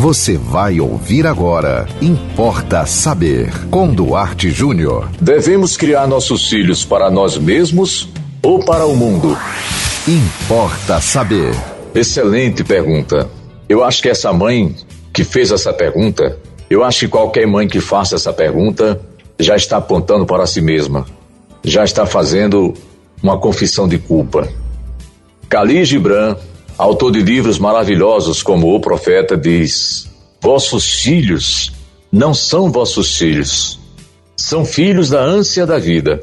Você vai ouvir agora. Importa saber. Com Duarte Júnior. Devemos criar nossos filhos para nós mesmos ou para o mundo? Importa saber. Excelente pergunta. Eu acho que essa mãe que fez essa pergunta, eu acho que qualquer mãe que faça essa pergunta já está apontando para si mesma, já está fazendo uma confissão de culpa. Khalil Gibran autor de livros maravilhosos como O Profeta, diz: Vossos filhos não são vossos filhos, são filhos da ânsia da vida.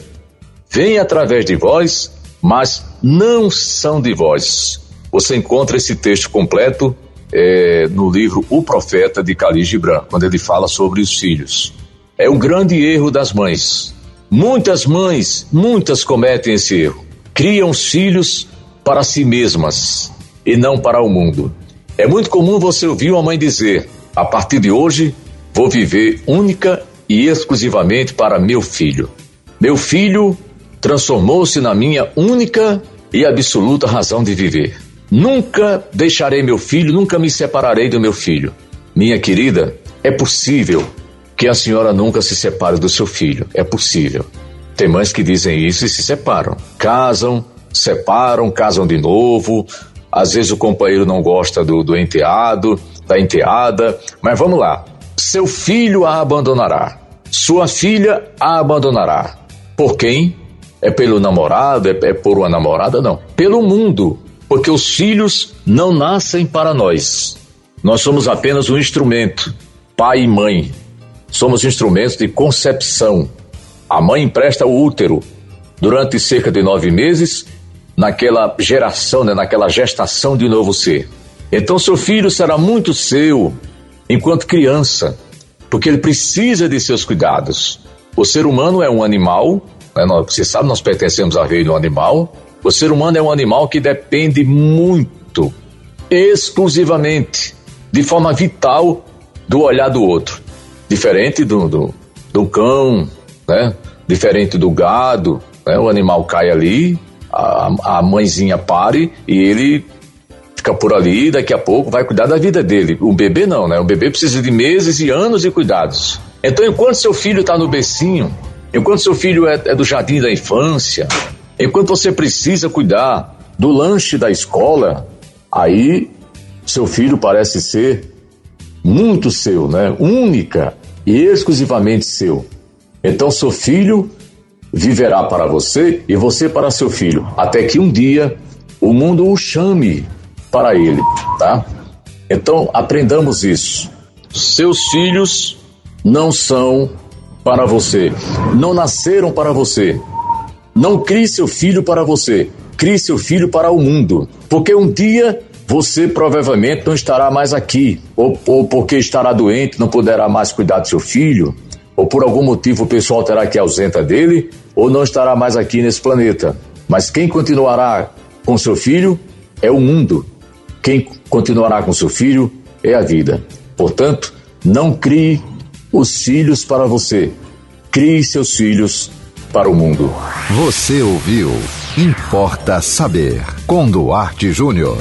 Vêm através de vós, mas não são de vós. Você encontra esse texto completo é, no livro O Profeta de Khalil Gibran, quando ele fala sobre os filhos. É um grande erro das mães. Muitas mães, muitas cometem esse erro. Criam os filhos para si mesmas e não para o mundo. É muito comum você ouvir uma mãe dizer: a partir de hoje, vou viver única e exclusivamente para meu filho. Meu filho transformou-se na minha única e absoluta razão de viver. Nunca deixarei meu filho, nunca me separarei do meu filho. Minha querida, é possível que a senhora nunca se separe do seu filho. É possível. Tem mães que dizem isso e se separam. Casam, separam, casam de novo, às vezes o companheiro não gosta do, do enteado, da enteada, mas vamos lá. Seu filho a abandonará, sua filha a abandonará. Por quem? É pelo namorado? É, é por uma namorada? Não. Pelo mundo. Porque os filhos não nascem para nós. Nós somos apenas um instrumento, pai e mãe. Somos instrumentos de concepção. A mãe empresta o útero durante cerca de nove meses naquela geração, né, naquela gestação de novo ser. Então seu filho será muito seu enquanto criança, porque ele precisa de seus cuidados. O ser humano é um animal, né, você sabe, nós pertencemos ao reino animal. O ser humano é um animal que depende muito, exclusivamente, de forma vital, do olhar do outro. Diferente do, do, do cão, né? diferente do gado, né? o animal cai ali, a, a mãezinha pare e ele fica por ali e daqui a pouco vai cuidar da vida dele. O bebê não, né? O bebê precisa de meses e anos de cuidados. Então, enquanto seu filho está no becinho, enquanto seu filho é, é do jardim da infância, enquanto você precisa cuidar do lanche da escola, aí seu filho parece ser muito seu, né? Única e exclusivamente seu. Então, seu filho viverá para você e você para seu filho, até que um dia o mundo o chame para ele, tá? Então aprendamos isso. Seus filhos não são para você, não nasceram para você. Não crie seu filho para você, crie seu filho para o mundo, porque um dia você provavelmente não estará mais aqui, ou, ou porque estará doente, não poderá mais cuidar do seu filho, ou por algum motivo o pessoal terá que ausenta dele, ou não estará mais aqui nesse planeta. Mas quem continuará com seu filho é o mundo. Quem continuará com seu filho é a vida. Portanto, não crie os filhos para você. Crie seus filhos para o mundo. Você ouviu Importa Saber com Duarte Júnior.